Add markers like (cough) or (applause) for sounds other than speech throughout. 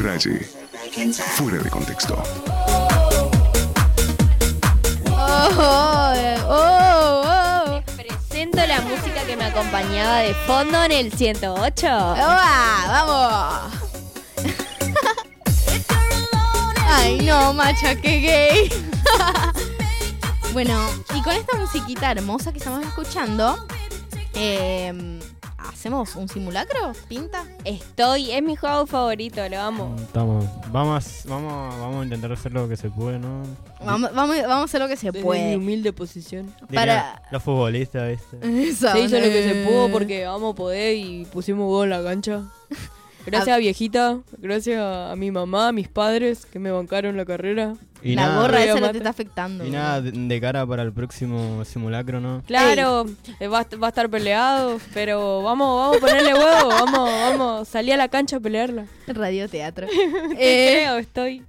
Raye. Fuera de contexto. Oh, oh, oh. Presento la música que me acompañaba de fondo en el 108. ¡Oa! ¡Vamos! Ay, no, macha, qué gay. bueno, y con esta musiquita hermosa que estamos escuchando, eh, ¿hacemos un simulacro? ¿Pinta? Estoy, es mi juego favorito, lo amo. Estamos, vamos, vamos, vamos a intentar hacer lo que se puede, ¿no? Vamos, vamos, vamos a hacer lo que se Desde mi puede. humilde posición. Diría Para- Los futbolistas, ¿viste? (laughs) Eso, Se hizo lo que se eh. pudo porque vamos a poder y pusimos huevo en la cancha. (laughs) Gracias a viejita, gracias a mi mamá, a mis padres que me bancaron la carrera. Y la nada, gorra esa no te está afectando. y nada de, de cara para el próximo simulacro, ¿no? Claro, eh, va, va a estar peleado, pero vamos, vamos a ponerle huevo, vamos, vamos, salí a la cancha a pelearla. Radioteatro. (laughs) Eh, eh, creo, estoy.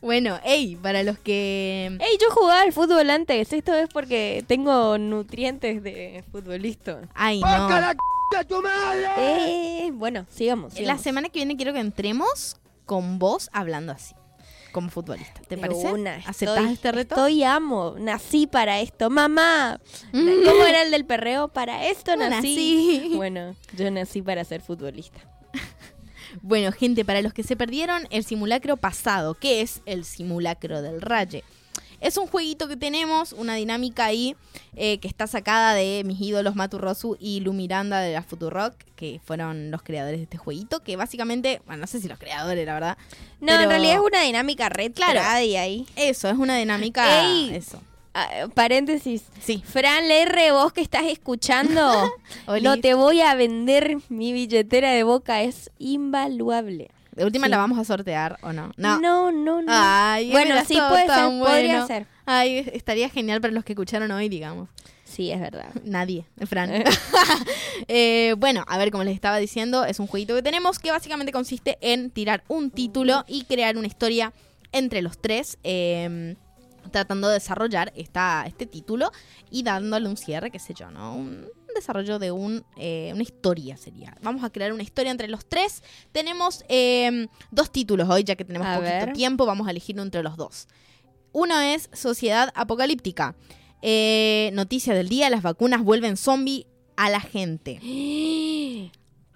bueno, ey, para los que... Ey, yo jugaba al fútbol antes, esto es porque tengo nutrientes de futbolista. Ay, no. Eh, bueno, sigamos. La sigamos. semana que viene quiero que entremos con vos hablando así, como futbolista. ¿Te De parece? una, ¿Aceptás estoy- este reto? Estoy amo, nací para esto. Mamá, Mm. ¿cómo era el del perreo? Para esto No nací. nací. (laughs) Bueno, (laughs) yo nací para ser futbolista. Bueno, gente, para los que se perdieron el simulacro pasado, ¿qué es el simulacro del Raye? Es un jueguito que tenemos, una dinámica ahí eh, que está sacada de mis ídolos Matu Rosu y Lu Miranda de la Futurock, que fueron los creadores de este jueguito, que básicamente, bueno, no sé si los creadores, la verdad. No, pero en realidad es una dinámica red Claro. ahí. Eso, es una dinámica... Ey. Eso. Ah, paréntesis. Sí. Fran LR, vos que estás escuchando, (laughs) no te voy a vender mi billetera de boca, es invaluable. De última Sí. la vamos a sortear, ¿o no? No. no, no. no. Ay, bueno, sí puede ser, podría ser. Ay, estaría genial para los que escucharon hoy, digamos. Sí, es verdad. (laughs) Nadie, Fran. (laughs) Eh, bueno, a ver, como les estaba diciendo, es un jueguito que tenemos que básicamente consiste en tirar un título y crear una historia entre los tres, eh, tratando de desarrollar esta, este título y dándole un cierre, qué sé yo, ¿no? Un desarrollo de un, eh, una historia sería. Vamos a crear una historia entre los tres. Tenemos eh, dos títulos hoy, ya que tenemos A poquito ver. tiempo, vamos a elegir entre los dos. Uno es Sociedad Apocalíptica. Eh, noticia del día, las vacunas vuelven zombie a la gente. (gasps)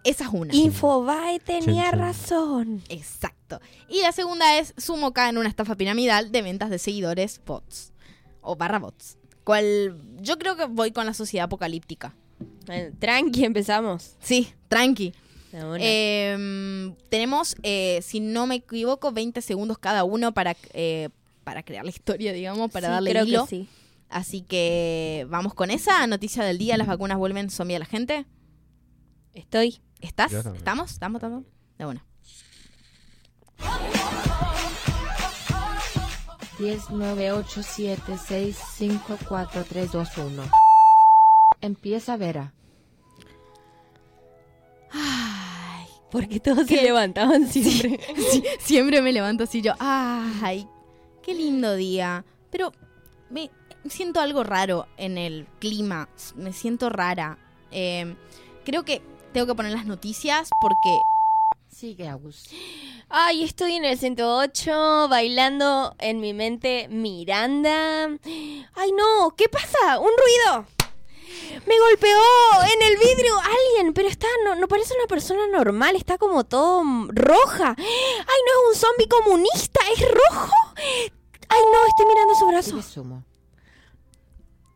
Esa es una. Infobae tenía razón. Exacto. Y la segunda es Sumo cae en una estafa piramidal de ventas de seguidores bots. O barra bots. Cual, yo creo que voy con la sociedad apocalíptica. Bueno, tranqui, (laughs) empezamos. Sí, tranqui. Eh, tenemos, eh, si no me equivoco, 20 segundos cada uno para, eh, para crear la historia, digamos, para Sí, darle creo hilo. que sí. Así que vamos con esa noticia del día. Las vacunas vuelven zombie a la gente. Estoy. ¿Estás? ¿Estamos? ¿Estamos? ¿Estamos? De una. 10987654321. Empieza Vera. Porque todos se levantaban siempre. (laughs) sí, siempre me levanto así yo. Ay, qué lindo día. Pero me siento algo raro en el clima. Me siento rara. Eh, creo que tengo que poner las noticias porque Sigue Agus. Ay, estoy en el 108 bailando en mi mente Miranda. Ay, no, ¿qué pasa? Un ruido. Me golpeó en el vidrio alguien, pero está no, no parece una persona normal, está como todo mm, roja. Ay, no es un zombie comunista, es rojo. Ay, no, estoy mirando su brazo. Sumo.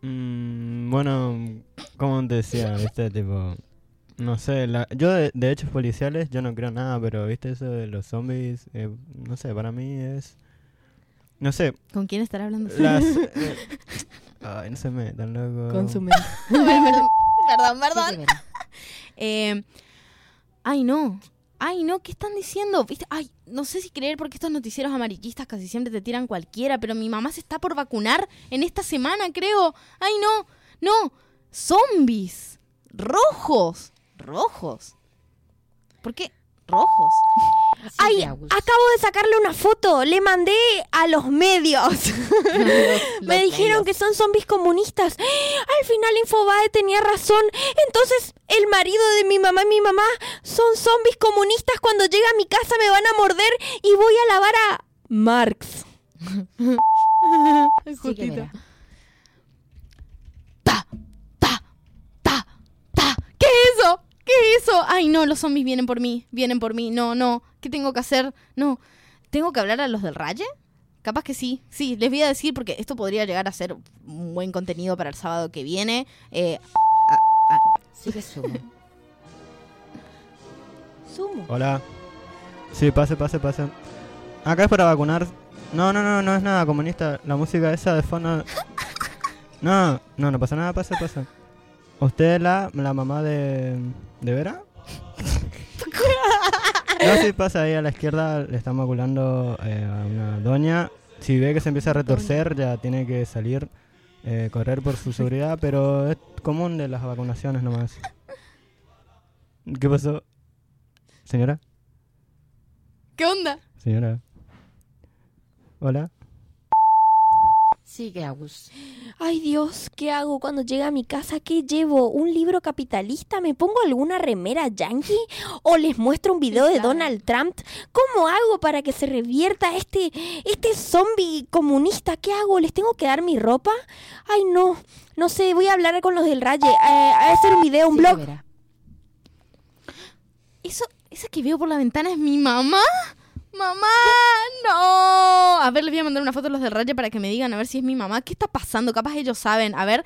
Mm, bueno, como te decía, (laughs) viste, tipo... No sé, la, yo de, de hechos policiales yo no creo nada, pero viste eso de los zombies, eh, no sé, para mí es... No sé, ¿con quién estará hablando? las... (laughs) eh, ay, no se metan, loco. Consume. (laughs) perdón, perdón. (laughs) Eh, ay, no. Ay, no, ¿qué están diciendo? ¿Viste? Ay, no sé si creer porque estos noticieros amarillistas casi siempre te tiran cualquiera, pero mi mamá se está por vacunar en esta semana, creo. Ay, no, no. Zombies. Rojos. Rojos. ¿Por qué? Rojos. Ay, acabo de sacarle una foto. Le mandé a los medios. (laughs) (laughs) Me los dijeron medios. que son zombies comunistas. Al final Infobae tenía razón. Entonces el marido de mi mamá y mi mamá son zombies comunistas. Cuando llegue a mi casa me van a morder y voy a lavar a Marx. (laughs) Justito. Ta, ta. ¿Qué es eso? ¿Qué es eso? Ay, no, los zombies vienen por mí, vienen por mí. No, no, ¿qué tengo que hacer? No, ¿tengo que hablar a los del Raye? Capaz que sí, sí, les voy a decir porque esto podría llegar a ser un buen contenido para el sábado que viene. Eh, Sigue sumo. Sumo. Hola. Sí, pase, pase, pase. Acá es para vacunar. No, no, no, no es nada comunista. La música esa de fondo. (laughs) No, no, no pasa nada, pase, pase. ¿Usted es la, la mamá de. de Vera? (laughs) No, sí, pasa ahí a la izquierda, le están vacunando eh, a una doña. Si ve que se empieza a retorcer, ya tiene que salir, eh, correr por su seguridad, pero es común de las vacunaciones nomás. ¿Qué pasó? Señora, ¿Qué onda? señora. Hola. Sigue, Agus. Ay Dios, ¿qué hago cuando llegue a mi casa? ¿Qué llevo? ¿Un libro capitalista? ¿Me pongo alguna remera yankee? ¿O les muestro un video de Donald Trump? ¿Cómo hago para que se revierta este, este zombie comunista? ¿Qué hago? ¿Les tengo que dar mi ropa? Ay no, no sé, voy a hablar con los del Raye. Eh, a hacer un video, un Sigue, blog. Vera. ¿Eso, ¿Esa que veo por la ventana es mi mamá? ¡Mamá! ¡No! A ver, le voy a mandar una foto a los del Raye para que me digan a ver si es mi mamá. ¿Qué está pasando? Capaz ellos saben. A ver.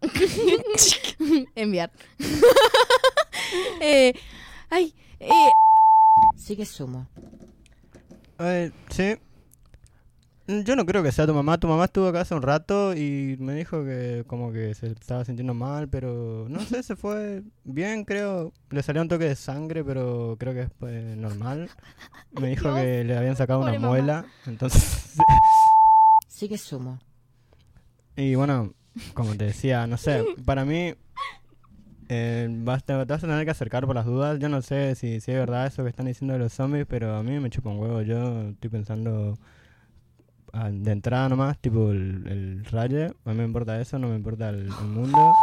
(laughs) Enviar. (laughs) eh, ay, eh, Sigue sumo. Eh, sí. Mm, Yo no creo que sea tu mamá. Tu mamá estuvo acá hace un rato y me dijo que como que se estaba sintiendo mal, pero no sé, se fue bien, creo. Le salió un toque de sangre, pero creo que es pues, normal. Me dijo Dios. que le habían sacado Pobre una mamá. muela, entonces... (laughs) Sigue sumo. y bueno, como te decía, no sé, para mí... eh, vas, te, vas a tener que acercar por las dudas. Yo no sé si, si es verdad eso que están diciendo de los zombies, pero a mí me chupa un huevo. Yo estoy pensando de entrada nomás, tipo el, el raye. A mí me importa eso, no me importa el, el mundo. (laughs)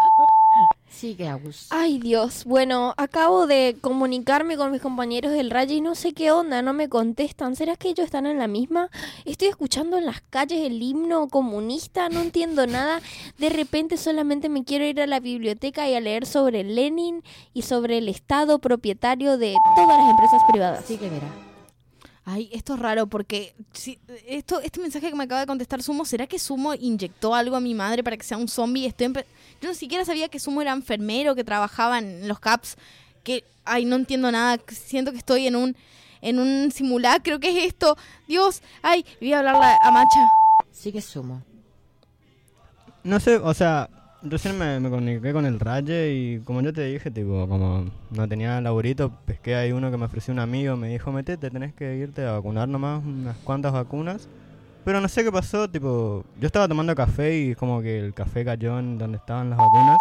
Sigue, Agus. Ay Dios, bueno, acabo de comunicarme con mis compañeros del Raye y no sé qué onda, no me contestan. ¿Será que ellos están en la misma? Estoy escuchando en las calles el himno comunista, no entiendo nada. De repente solamente me quiero ir a la biblioteca y a leer sobre Lenin y sobre el Estado propietario de todas las empresas privadas. Sigue, Vera. Ay, esto es raro porque si, esto, este mensaje que me acaba de contestar Sumo, ¿será que Sumo inyectó algo a mi madre para que sea un zombie? Estoy empe- Yo no siquiera sabía que Sumo era enfermero, que trabajaba en los CAPS, que, ay, no entiendo nada, siento que estoy en un, en un simulacro, ¿qué es esto? Dios, ay, voy a hablarle a Macha. Sigue sumo. No sé, o sea, recién me, me comuniqué con el raye y como yo te dije, tipo, como no tenía laburito, pesqué ahí uno que me ofreció un amigo, me dijo, metete, tenés que irte a vacunar nomás, unas cuantas vacunas. Pero no sé qué pasó, tipo, yo estaba tomando café y como que el café cayó en donde estaban las vacunas.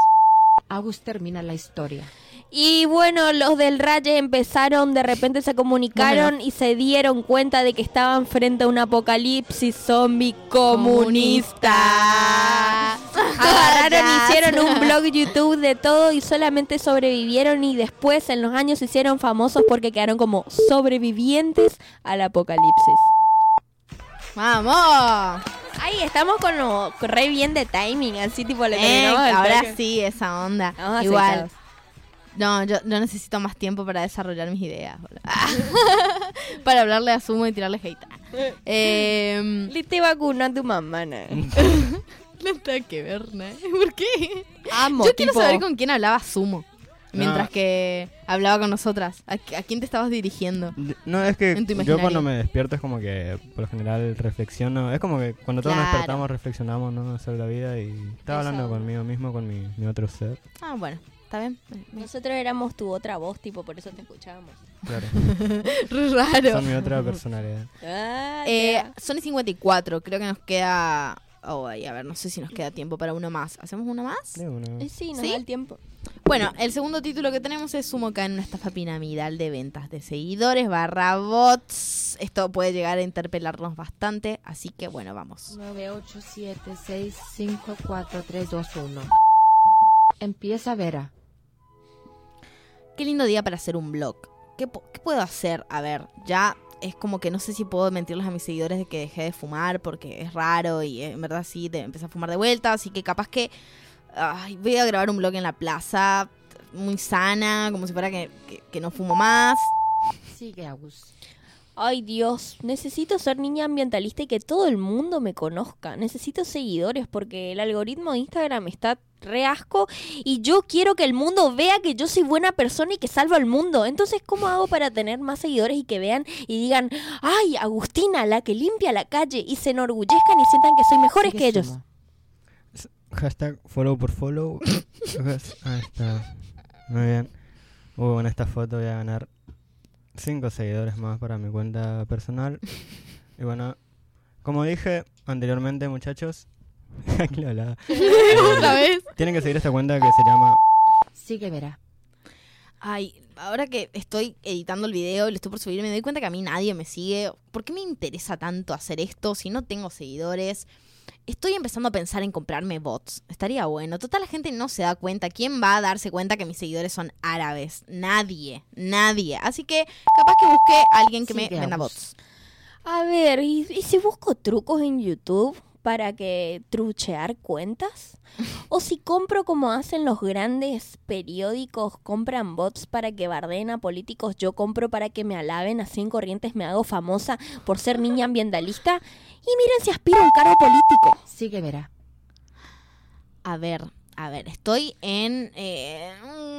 Agus termina la historia. Y bueno, los del Raye empezaron, de repente se comunicaron y se dieron cuenta de que estaban frente a un apocalipsis zombie comunista. Agarraron, hicieron un blog YouTube de todo y solamente sobrevivieron y después en los años se hicieron famosos porque quedaron como sobrevivientes al apocalipsis. ¡Vamos! Ahí estamos con lo re bien de timing, así tipo le Eh, ahora sí, esa onda. Vamos Igual. No, yo, yo necesito más tiempo para desarrollar mis ideas. boludo. (laughs) para hablarle a Sumo y tirarle hate. (laughs) Eh, Le te vacunó a tu mamá, ¿no? (laughs) no tengo que ver, ¿no? ¿Por qué? Amo, Yo quiero tipo- saber con quién hablaba Sumo. Mientras Ah. que hablaba con nosotras. ¿A, a quién te estabas dirigiendo? No, es que yo cuando me despierto es como que por lo general reflexiono. Es como que cuando todos nos despertamos reflexionamos ¿no? sobre la vida y estaba hablando conmigo mismo, con mi, mi otro ser. Ah, bueno, está bien. Nosotros éramos tu otra voz, tipo, por eso te escuchábamos. Claro. (laughs) Raro. Son mi otra personalidad. Ah, Eh, Sony 54, creo que nos queda. Oh, ay, a ver, no sé si nos queda tiempo para uno más. ¿Hacemos uno más? De. Eh, sí, nos ¿Sí? da el tiempo. Bueno, el segundo título que tenemos es Sumo cae en una estafa piramidal de ventas de seguidores barra bots. Esto puede llegar a interpelarnos bastante, así que bueno, vamos. 9, 8, 7, 6, 5, 4, 3, 2, 1. Empieza Vera. Qué lindo día para hacer un blog. ¿Qué, puedo hacer? A ver, ya es como que no sé si puedo mentirles a mis seguidores de que dejé de fumar porque es raro y eh, en verdad sí, te empecé a fumar de vuelta, así que capaz que ay, voy a grabar un blog en la plaza, muy sana, como si fuera que, que- que no fumo más. Sigue Agus. Ay Dios, necesito ser niña ambientalista y que todo el mundo me conozca. Necesito seguidores porque el algoritmo de Instagram está re asco y yo quiero que el mundo vea que yo soy buena persona y que salvo al mundo. Entonces, ¿cómo hago para tener más seguidores y que vean y digan, ay, Agustina, la que limpia la calle y se enorgullezcan y sientan que soy mejores que ellos? Hashtag follow por follow. (laughs) Ahí está. Muy bien. Uh, en esta foto voy a ganar 5 seguidores más para mi cuenta personal. Y bueno, como dije anteriormente, muchachos, (laughs) aquí (laughs) lo hablaba. ¿Otra vez? Tienen que seguir esta cuenta que se llama Sigue Vera. Ay, ahora que estoy editando el video y lo estoy por subir, me doy cuenta que a mí nadie me sigue. ¿Por qué me interesa tanto hacer esto si no tengo seguidores? Estoy empezando a pensar en comprarme bots. Estaría bueno. Total, la gente no se da cuenta. ¿Quién va a darse cuenta que mis seguidores son árabes? Nadie. Nadie. Así que capaz que busque a alguien que me venda bots. A ver, ¿y, y si busco trucos en YouTube para que truchear cuentas? (laughs) ¿O si compro como hacen los grandes periódicos, compran bots para que barden a políticos, yo compro para que me alaben, así en Corrientes me hago famosa por ser niña ambientalista? Y miren si aspiro a un cargo político. Sigue Vera. A ver, a ver, estoy en eh,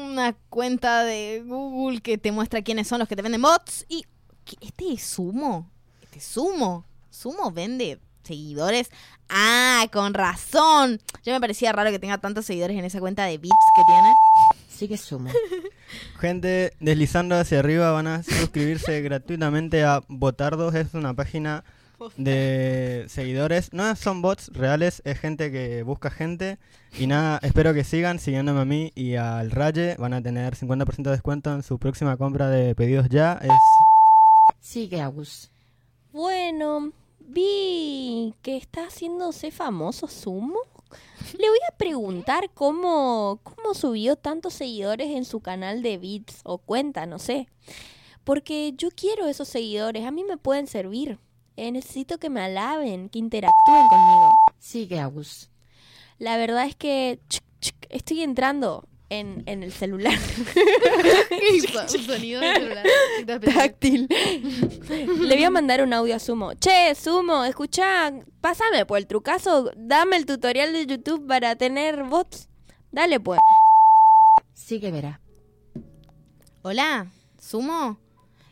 una cuenta de Google que te muestra quiénes son los que te venden bots. Y este es Sumo. Este es Sumo. Sumo vende seguidores. Ah, con razón. Ya me parecía raro que tenga tantos seguidores en esa cuenta de bits que tiene. Sigue Sumo. (laughs) gente deslizando hacia arriba. Van a suscribirse (laughs) gratuitamente a Botardos. Es una página de seguidores. No son bots reales, es gente que busca gente. Y nada, espero que sigan siguiéndome a mí y al Raye. Van a tener 50% de descuento en su próxima compra de pedidos ya. Es Sigue Agus. Bueno, vi que está haciéndose famoso Sumo. Le voy a preguntar cómo, cómo subió tantos seguidores en su canal de Beats o cuenta, no sé. Porque yo quiero esos seguidores, a mí me pueden servir. Eh, necesito que me alaben, que interactúen conmigo. Sigue Agus. La verdad es que chuc, chuc, estoy entrando en, en el celular (laughs) (laughs) sonido de celular. táctil. (laughs) Le voy a mandar un audio a Sumo. Che, Sumo, escucha, pásame por el trucazo, dame el tutorial de YouTube para tener bots. Dale pues. Sigue Vera. Hola, Sumo.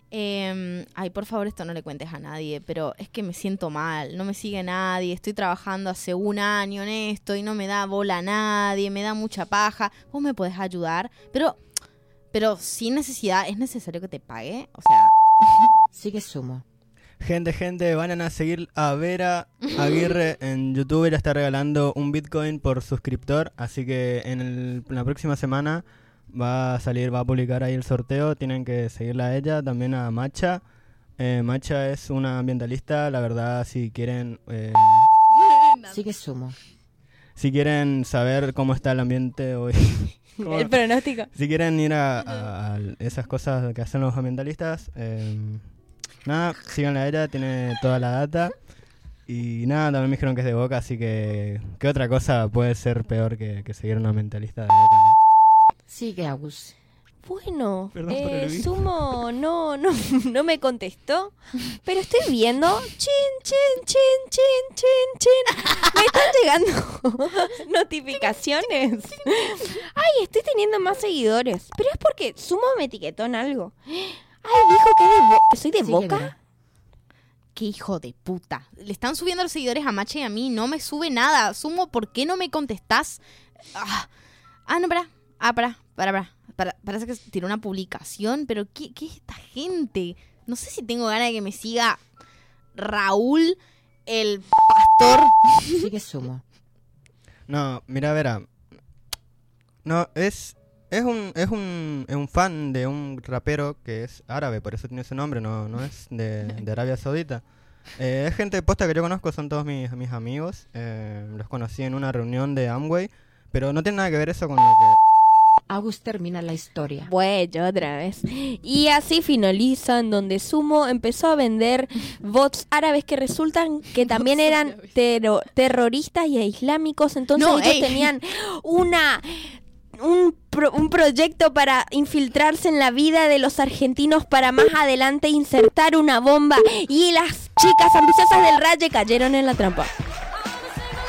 Em, ay, por favor, esto no le cuentes a nadie, pero es que me siento mal, no me sigue nadie, estoy trabajando hace un año en esto y no me da bola a nadie, me da mucha paja. ¿Vos me podés ayudar? Pero, pero sin necesidad, ¿es necesario que te pague? O sea, Sigue Sumo. Gente, gente, van a seguir a Vera Aguirre en YouTube. Ella está regalando un Bitcoin por suscriptor. Así que en, el- en la próxima semana va a salir, va a publicar ahí el sorteo. Tienen que seguirla a ella, también a Macha. Eh, Macha es una ambientalista. La verdad, si quieren, eh, Sigue Sumo. si quieren saber cómo está el ambiente hoy, cómo- (laughs) El pronóstico. si quieren ir a, a- a esas cosas que hacen los ambientalistas, eh, nada, síganla a ella, tiene toda la data. Y nada, también me dijeron que es de Boca, así que ¿qué otra cosa puede ser peor que, que seguir una ambientalista de Boca? no? Sigue Agus. Bueno, eh. Sumo no, no, (laughs) no me contestó, pero estoy viendo. Chin, chin, chin, chin, chin, chin. Me están llegando (laughs) notificaciones. Ay, estoy teniendo más seguidores. Pero es porque Sumo me etiquetó en algo. Ay, dijo que, de que soy de boca. Qué hijo de puta. Le están subiendo los seguidores a Macha y a mí, no me sube nada. Sumo, ¿por qué no me contestás? Ah, ah, no, para. Ah, para, para, para. para parece que tiró una publicación, pero ¿qué, ¿qué es esta gente? No sé si tengo ganas de que me siga Raúl, el pastor. Sigue Sumo. No, mira, Vera. No, es Es un, es un, es un fan de un rapero que es árabe, por eso tiene ese nombre, no, no es de, de Arabia Saudita. Eh, es gente posta que yo conozco, son todos mis, mis amigos. eh, los conocí en una reunión de Amway, pero no tiene nada que ver eso con lo que... Agus termina la historia. Bueno, otra vez. Y así finalizan donde Sumo empezó a vender (laughs) bots árabes que resultan que también (laughs) eran terroristas y islámicos. Entonces No, ellos ey. tenían una un, pro- un proyecto para infiltrarse en la vida de los argentinos para más adelante insertar una bomba y las chicas ambiciosas del Raye cayeron en la trampa.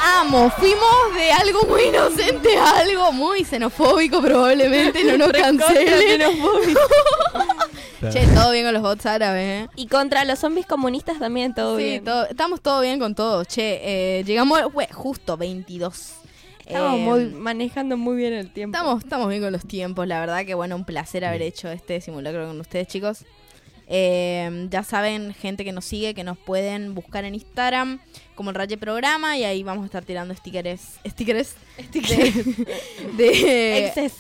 Amo, fuimos de algo muy inocente a algo muy xenofóbico probablemente, no nos cancelen. (laughs) che, todo bien con los bots árabes, ¿eh? Y contra los zombies comunistas también todo Sí, bien. todo- estamos todo bien con todo. Che, eh, llegamos, justo 22. Estamos Eh, muy, manejando muy bien el tiempo. Estamos, estamos bien con los tiempos, la verdad que bueno, un placer haber hecho este simulacro con ustedes, chicos. Eh, ya saben, gente que nos sigue, que nos pueden buscar en Instagram como el Raye Programa y ahí vamos a estar tirando stickers, stickers, de, de Exes.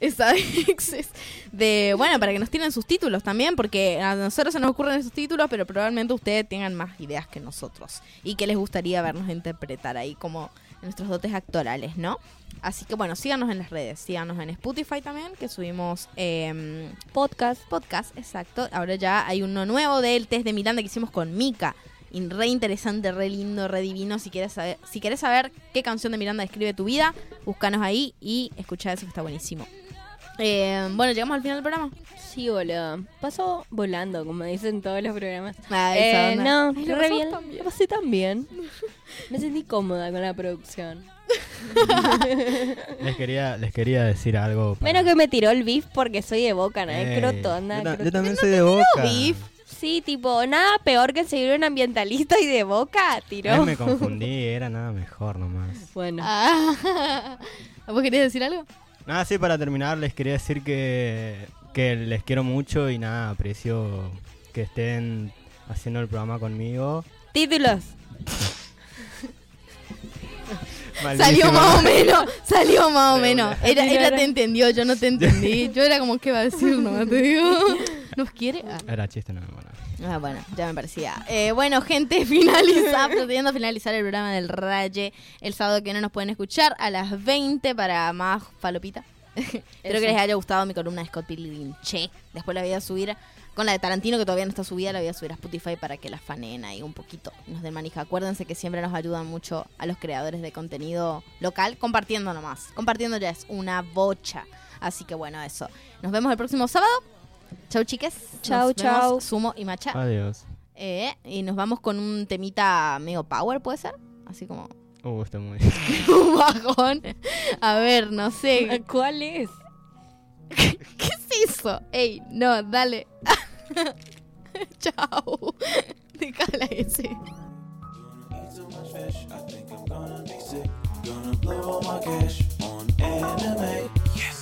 esa (laughs) exes, de bueno para que nos tiren sus títulos también porque a nosotros se nos ocurren esos títulos pero probablemente ustedes tengan más ideas que nosotros y que les gustaría vernos interpretar ahí como nuestros dotes actorales no así que bueno síganos en las redes síganos en Spotify también que subimos em, Podcast. podcast exacto ahora ya hay uno nuevo del test de Miranda que hicimos con Mika y re interesante, re lindo, re divino. Si quieres saber, si quieres saber qué canción de Miranda describe tu vida, búscanos ahí y escucha eso que está buenísimo. Eh, bueno, llegamos al final del programa. Sí, boludo. Pasó volando, como dicen todos los programas. Ah, Eh, no, Ay, lo re bien. Lo pasé tan bien. (laughs) Me sentí cómoda con la producción. (laughs) Les quería, les quería decir algo. para- Menos que me tiró el beef porque soy de boca, ¿no? Ey, crotona. yo, ta- crotona. yo también soy de boca. beef. Sí, tipo, nada peor que seguir un ambientalista y de boca, tiró. Ay, me confundí, era nada mejor nomás. Bueno. Ah, (laughs) ¿Vos querías decir algo? Nada, sí, para terminar, les quería decir que, que les quiero mucho y nada, aprecio que estén haciendo el programa conmigo. Títulos. (laughs) Salió más o menos, salió más o menos. Era, ella te entendió, yo no te entendí. (laughs) Yo era como, ¿qué va a decir? No te digo. ¿Nos quiere? Ah. Era chiste, no, bueno. Ah, bueno, ya me parecía. Eh, bueno, gente, (laughs) finaliza, (laughs) procediendo a finalizar el programa del Raye el sábado que no nos pueden escuchar a las 20 para más falopita. (laughs) Espero que les haya gustado mi columna de Scott Pilgrim. Che, después la voy a subir con la de Tarantino que todavía no está subida, la voy a subir a Spotify para que la fanen ahí un poquito. Nos den manija. Acuérdense que siempre nos ayudan mucho a los creadores de contenido local compartiendo nomás. Compartiendo ya es una bocha. Así que bueno, eso. Nos vemos el próximo sábado. Chau, chiques. Chau, Nos vemos, chau. Sumo y Macha. Adiós. Eh, y nos vamos con un temita medio power, ¿puede ser? Así como (laughs) Uh, está muy... (laughs) un bajón. A ver, no sé. ¿Cuál es? (laughs) ¿Qué es eso? Ey, no, dale. Chao. Déjala ese. Gonna blow all my cash on anime. Yes.